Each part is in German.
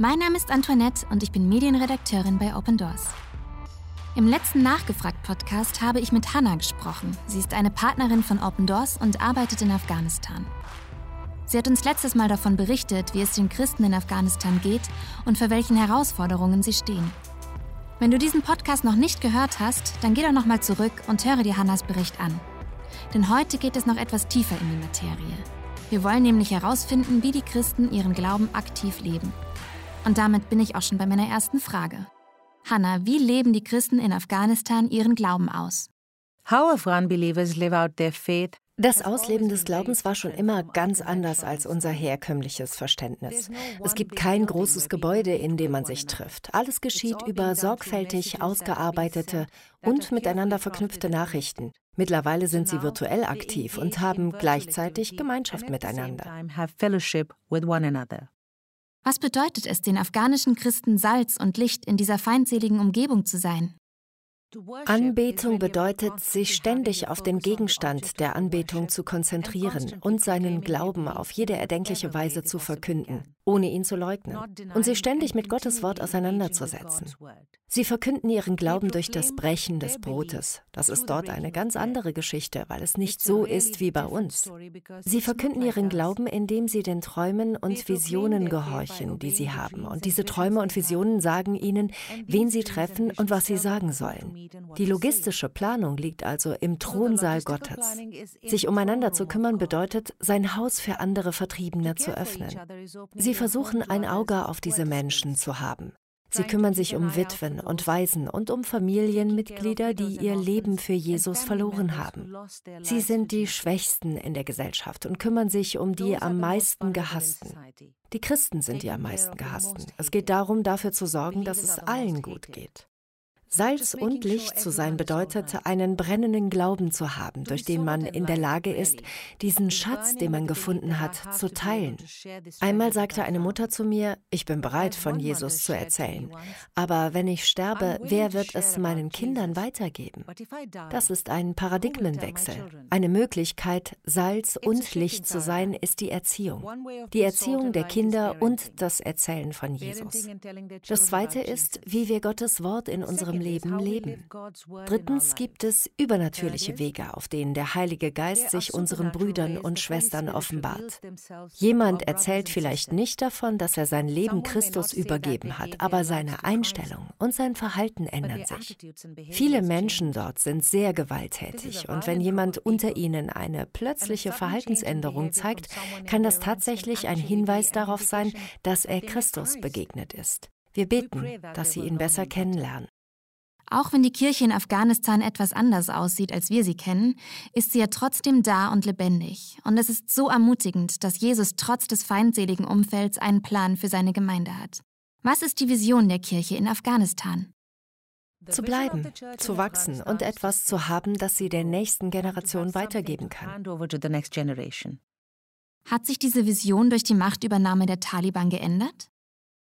Mein Name ist Antoinette und ich bin Medienredakteurin bei Open Doors. Im letzten Nachgefragt-Podcast habe ich mit Hannah gesprochen. Sie ist eine Partnerin von Open Doors und arbeitet in Afghanistan. Sie hat uns letztes Mal davon berichtet, wie es den Christen in Afghanistan geht und vor welchen Herausforderungen sie stehen. Wenn du diesen Podcast noch nicht gehört hast, dann geh doch nochmal zurück und höre dir Hannas Bericht an. Denn heute geht es noch etwas tiefer in die Materie. Wir wollen nämlich herausfinden, wie die Christen ihren Glauben aktiv leben. Und damit bin ich auch schon bei meiner ersten Frage. Hannah, wie leben die Christen in Afghanistan ihren Glauben aus? How Afghan believers live out their faith das Ausleben des Glaubens war schon immer ganz anders als unser herkömmliches Verständnis. Es gibt kein großes Gebäude, in dem man sich trifft. Alles geschieht über sorgfältig ausgearbeitete und miteinander verknüpfte Nachrichten. Mittlerweile sind sie virtuell aktiv und haben gleichzeitig Gemeinschaft miteinander. Was bedeutet es, den afghanischen Christen Salz und Licht in dieser feindseligen Umgebung zu sein? Anbetung bedeutet, sich ständig auf den Gegenstand der Anbetung zu konzentrieren und seinen Glauben auf jede erdenkliche Weise zu verkünden ohne ihn zu leugnen und sich ständig mit Gottes Wort auseinanderzusetzen. Sie verkünden ihren Glauben durch das Brechen des Brotes. Das ist dort eine ganz andere Geschichte, weil es nicht so ist wie bei uns. Sie verkünden ihren Glauben, indem sie den Träumen und Visionen gehorchen, die sie haben. Und diese Träume und Visionen sagen ihnen, wen sie treffen und was sie sagen sollen. Die logistische Planung liegt also im Thronsaal Gottes. Sich umeinander zu kümmern bedeutet, sein Haus für andere Vertriebene zu öffnen. Sie versuchen ein Auge auf diese Menschen zu haben. Sie kümmern sich um Witwen und Waisen und um Familienmitglieder, die ihr Leben für Jesus verloren haben. Sie sind die Schwächsten in der Gesellschaft und kümmern sich um die am meisten Gehassten. Die Christen sind die am meisten Gehassten. Es geht darum, dafür zu sorgen, dass es allen gut geht. Salz und Licht zu sein bedeutet, einen brennenden Glauben zu haben, durch den man in der Lage ist, diesen Schatz, den man gefunden hat, zu teilen. Einmal sagte eine Mutter zu mir, ich bin bereit, von Jesus zu erzählen, aber wenn ich sterbe, wer wird es meinen Kindern weitergeben? Das ist ein Paradigmenwechsel. Eine Möglichkeit, Salz und Licht zu sein, ist die Erziehung. Die Erziehung der Kinder und das Erzählen von Jesus. Das Zweite ist, wie wir Gottes Wort in unserem Leben leben. Drittens gibt es übernatürliche Wege, auf denen der Heilige Geist sich unseren Brüdern und Schwestern offenbart. Jemand erzählt vielleicht nicht davon, dass er sein Leben Christus übergeben hat, aber seine Einstellung und sein Verhalten ändern sich. Viele Menschen dort sind sehr gewalttätig und wenn jemand unter ihnen eine plötzliche Verhaltensänderung zeigt, kann das tatsächlich ein Hinweis darauf sein, dass er Christus begegnet ist. Wir beten, dass sie ihn besser kennenlernen. Auch wenn die Kirche in Afghanistan etwas anders aussieht, als wir sie kennen, ist sie ja trotzdem da und lebendig. Und es ist so ermutigend, dass Jesus trotz des feindseligen Umfelds einen Plan für seine Gemeinde hat. Was ist die Vision der Kirche in Afghanistan? Zu bleiben, zu wachsen und etwas zu haben, das sie der nächsten Generation weitergeben kann. Hat sich diese Vision durch die Machtübernahme der Taliban geändert?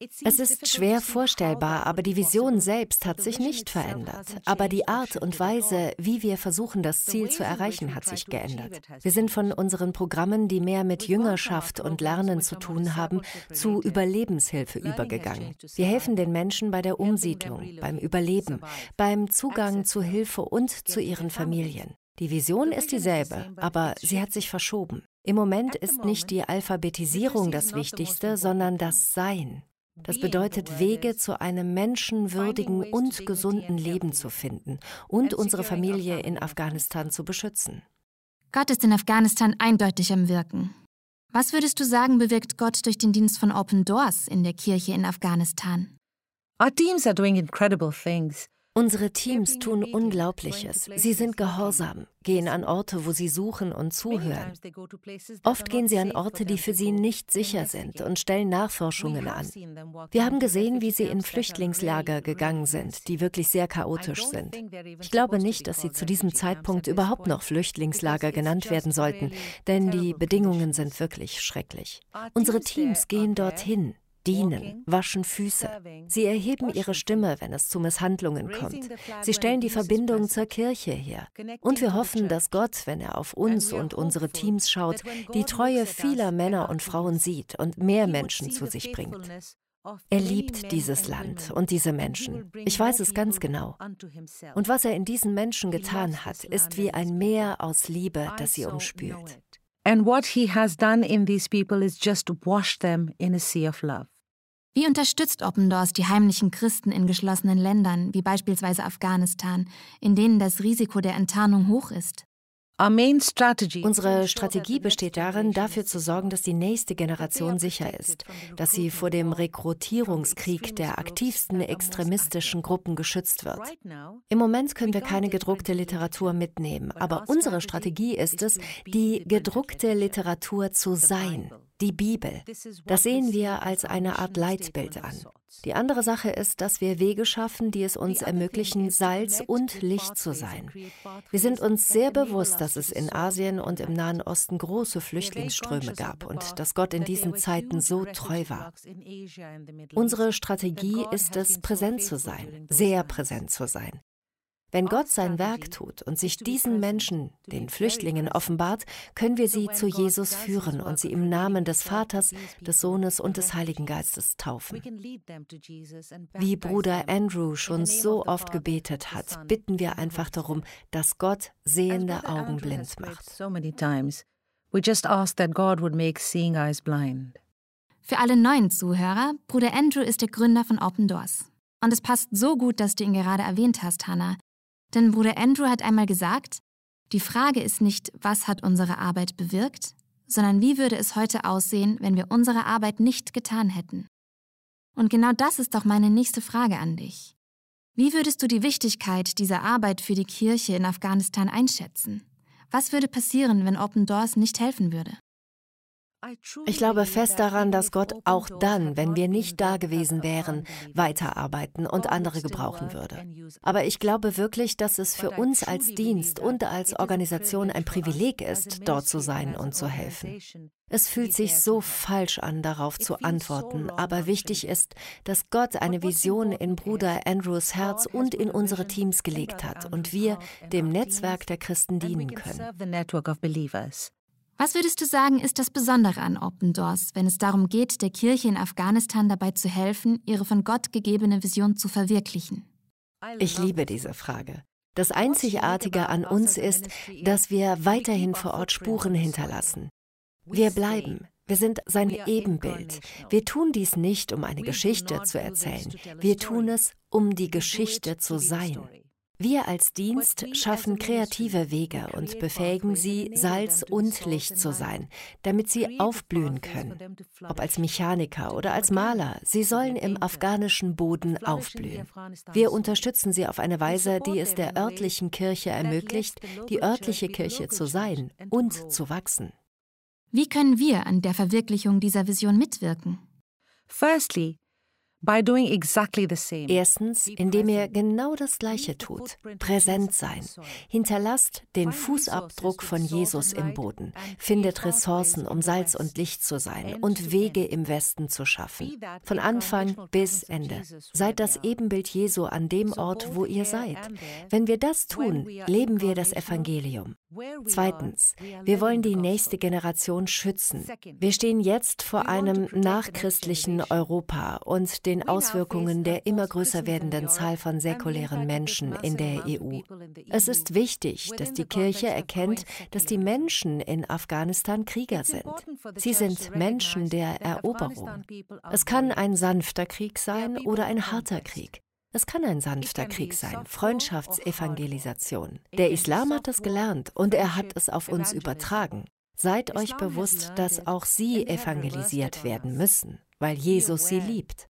Es ist schwer vorstellbar, aber die Vision selbst hat sich nicht verändert. Aber die Art und Weise, wie wir versuchen, das Ziel zu erreichen, hat sich geändert. Wir sind von unseren Programmen, die mehr mit Jüngerschaft und Lernen zu tun haben, zu Überlebenshilfe übergegangen. Wir helfen den Menschen bei der Umsiedlung, beim Überleben, beim Zugang zu Hilfe und zu ihren Familien. Die Vision ist dieselbe, aber sie hat sich verschoben. Im Moment ist nicht die Alphabetisierung das Wichtigste, sondern das Sein. Das bedeutet, Wege zu einem menschenwürdigen und gesunden Leben zu finden und unsere Familie in Afghanistan zu beschützen. Gott ist in Afghanistan eindeutig am Wirken. Was würdest du sagen, bewirkt Gott durch den Dienst von Open Doors in der Kirche in Afghanistan? Our teams are doing incredible things. Unsere Teams tun Unglaubliches. Sie sind gehorsam, gehen an Orte, wo sie suchen und zuhören. Oft gehen sie an Orte, die für sie nicht sicher sind und stellen Nachforschungen an. Wir haben gesehen, wie sie in Flüchtlingslager gegangen sind, die wirklich sehr chaotisch sind. Ich glaube nicht, dass sie zu diesem Zeitpunkt überhaupt noch Flüchtlingslager genannt werden sollten, denn die Bedingungen sind wirklich schrecklich. Unsere Teams gehen dorthin, dienen, waschen Füße. Sie erheben ihre Stimme, wenn es zu Misshandlungen kommt. Sie stellen die Verbindung zur Kirche her. Und wir hoffen, dass Gott, wenn er auf uns und unsere Teams schaut, die Treue vieler Männer und Frauen sieht und mehr Menschen zu sich bringt. Er liebt dieses Land und diese Menschen. Ich weiß es ganz genau. Und was er in diesen Menschen getan hat, ist wie ein Meer aus Liebe, das sie umspült. And what he has done in these people is just wash them in a sea of love. Wie unterstützt Open die heimlichen Christen in geschlossenen Ländern, wie beispielsweise Afghanistan, in denen das Risiko der Enttarnung hoch ist? Unsere Strategie besteht darin, dafür zu sorgen, dass die nächste Generation sicher ist, dass sie vor dem Rekrutierungskrieg der aktivsten extremistischen Gruppen geschützt wird. Im Moment können wir keine gedruckte Literatur mitnehmen, aber unsere Strategie ist es, die gedruckte Literatur zu sein die Bibel. Das sehen wir als eine Art Leitbild an. Die andere Sache ist, dass wir Wege schaffen, die es uns ermöglichen, Salz und Licht zu sein. Wir sind uns sehr bewusst, dass es in Asien und im Nahen Osten große Flüchtlingsströme gab und dass Gott in diesen Zeiten so treu war. Unsere Strategie ist es, präsent zu sein, sehr präsent zu sein. Wenn Gott sein Werk tut und sich diesen Menschen, den Flüchtlingen, offenbart, können wir sie zu Jesus führen und sie im Namen des Vaters, des Sohnes und des Heiligen Geistes taufen. Wie Bruder Andrew schon so oft gebetet hat, bitten wir einfach darum, dass Gott sehende Augen blind macht. Für alle neuen Zuhörer, Bruder Andrew ist der Gründer von Open Doors. Und es passt so gut, dass du ihn gerade erwähnt hast, Hannah, denn Bruder Andrew hat einmal gesagt, die Frage ist nicht, was hat unsere Arbeit bewirkt, sondern wie würde es heute aussehen, wenn wir unsere Arbeit nicht getan hätten. Und genau das ist doch meine nächste Frage an dich. Wie würdest du die Wichtigkeit dieser Arbeit für die Kirche in Afghanistan einschätzen? Was würde passieren, wenn Open Doors nicht helfen würde? Ich glaube fest daran, dass Gott auch dann, wenn wir nicht da gewesen wären, weiterarbeiten und andere gebrauchen würde. Aber ich glaube wirklich, dass es für uns als Dienst und als Organisation ein Privileg ist, dort zu sein und zu helfen. Es fühlt sich so falsch an, darauf zu antworten, aber wichtig ist, dass Gott eine Vision in Bruder Andrews Herz und in unsere Teams gelegt hat und wir dem Netzwerk der Christen dienen können. Was würdest du sagen, ist das Besondere an Open Doors, wenn es darum geht, der Kirche in Afghanistan dabei zu helfen, ihre von Gott gegebene Vision zu verwirklichen? Ich liebe diese Frage. Das Einzigartige an uns ist, dass wir weiterhin vor Ort Spuren hinterlassen. Wir bleiben. Wir sind sein Ebenbild. Wir tun dies nicht, um eine Geschichte zu erzählen. Wir tun es, um die Geschichte zu sein. Wir als Dienst schaffen kreative Wege und befähigen sie, Salz und Licht zu sein, damit sie aufblühen können. Ob als Mechaniker oder als Maler, sie sollen im afghanischen Boden aufblühen. Wir unterstützen sie auf eine Weise, die es der örtlichen Kirche ermöglicht, die örtliche Kirche zu sein und zu wachsen. Wie können wir an der Verwirklichung dieser Vision mitwirken? Firstly, Erstens, indem ihr genau das Gleiche tut, präsent sein. Hinterlasst den Fußabdruck von Jesus im Boden, findet Ressourcen, um Salz und Licht zu sein und Wege im Westen zu schaffen. Von Anfang bis Ende. Seid das Ebenbild Jesu an dem Ort, wo ihr seid. Wenn wir das tun, leben wir das Evangelium. Zweitens, wir wollen die nächste Generation schützen. Wir stehen jetzt vor einem nachchristlichen Europa und den Auswirkungen der immer größer werdenden Zahl von säkulären Menschen in der EU. Es ist wichtig, dass die Kirche erkennt, dass die Menschen in Afghanistan Krieger sind. Sie sind Menschen der Eroberung. Es kann ein sanfter Krieg sein oder ein harter Krieg. Es kann ein sanfter Krieg sein, Freundschaftsevangelisation. Der Islam hat es gelernt und er hat es auf uns übertragen. Seid euch bewusst, dass auch sie evangelisiert werden müssen weil Jesus sie liebt.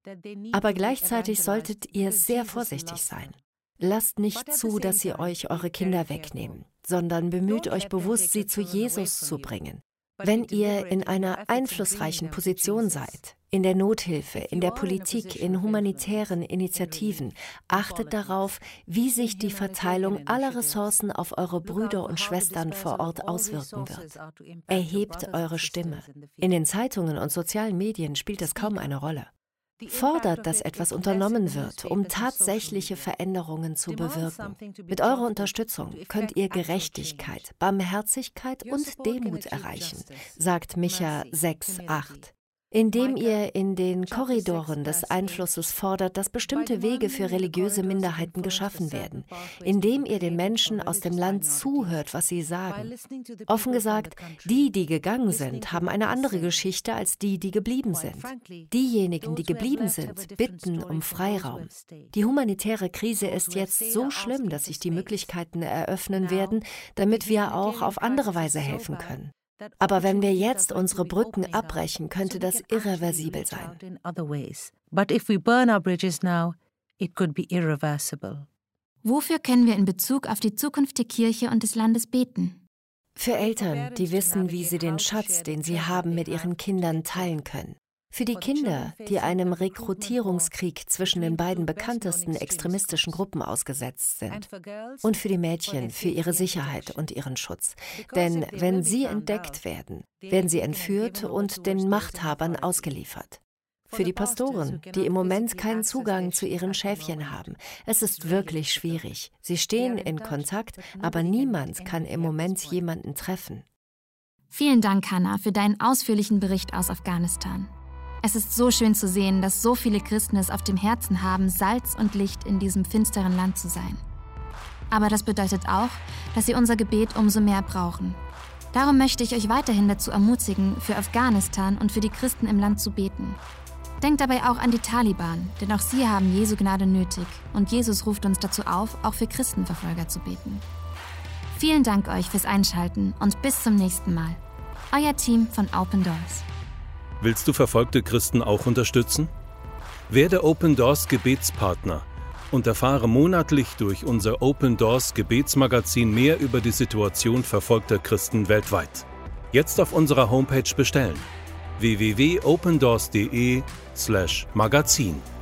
Aber gleichzeitig solltet ihr sehr vorsichtig sein. Lasst nicht zu, dass sie euch eure Kinder wegnehmen, sondern bemüht euch bewusst, sie zu Jesus zu bringen. Wenn ihr in einer einflussreichen Position seid, in der Nothilfe, in der Politik, in humanitären Initiativen, achtet darauf, wie sich die Verteilung aller Ressourcen auf eure Brüder und Schwestern vor Ort auswirken wird. Erhebt eure Stimme. In den Zeitungen und sozialen Medien spielt es kaum eine Rolle. Fordert, dass etwas unternommen wird, um tatsächliche Veränderungen zu bewirken. Mit eurer Unterstützung könnt ihr Gerechtigkeit, Barmherzigkeit und Demut erreichen, sagt Micha 6,8. Indem ihr in den Korridoren des Einflusses fordert, dass bestimmte Wege für religiöse Minderheiten geschaffen werden, indem ihr den Menschen aus dem Land zuhört, was sie sagen. Offen gesagt, die, die gegangen sind, haben eine andere Geschichte als die, die geblieben sind. Diejenigen, die geblieben sind, bitten um Freiraum. Die humanitäre Krise ist jetzt so schlimm, dass sich die Möglichkeiten eröffnen werden, damit wir auch auf andere Weise helfen können. Aber wenn wir jetzt unsere Brücken abbrechen, könnte das irreversibel sein. Wofür können wir in Bezug auf die Zukunft der Kirche und des Landes beten? Für Eltern, die wissen, wie sie den Schatz, den sie haben, mit ihren Kindern teilen können. Für die Kinder, die einem Rekrutierungskrieg zwischen den beiden bekanntesten extremistischen Gruppen ausgesetzt sind. Und für die Mädchen, für ihre Sicherheit und ihren Schutz. Denn wenn sie entdeckt werden, werden sie entführt und den Machthabern ausgeliefert. Für die Pastoren, die im Moment keinen Zugang zu ihren Schäfchen haben. Es ist wirklich schwierig. Sie stehen in Kontakt, aber niemand kann im Moment jemanden treffen. Vielen Dank, Hannah, für deinen ausführlichen Bericht aus Afghanistan. Es ist so schön zu sehen, dass so viele Christen es auf dem Herzen haben, Salz und Licht in diesem finsteren Land zu sein. Aber das bedeutet auch, dass sie unser Gebet umso mehr brauchen. Darum möchte ich euch weiterhin dazu ermutigen, für Afghanistan und für die Christen im Land zu beten. Denkt dabei auch an die Taliban, denn auch sie haben Jesu Gnade nötig und Jesus ruft uns dazu auf, auch für Christenverfolger zu beten. Vielen Dank euch fürs Einschalten und bis zum nächsten Mal. Euer Team von Open Doors. Willst du verfolgte Christen auch unterstützen? Werde Open Doors Gebetspartner und erfahre monatlich durch unser Open Doors Gebetsmagazin mehr über die Situation verfolgter Christen weltweit. Jetzt auf unserer Homepage bestellen www.opendoors.de/magazin.